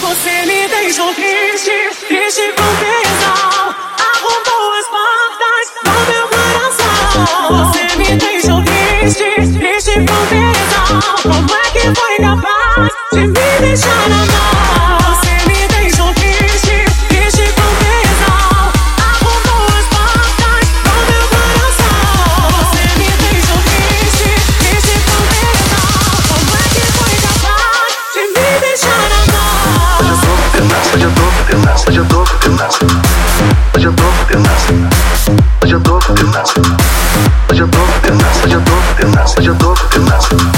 Você me deixou triste, triste com tesão. Arrumou as portas do meu coração. Você me deixou triste, triste com tesão. más.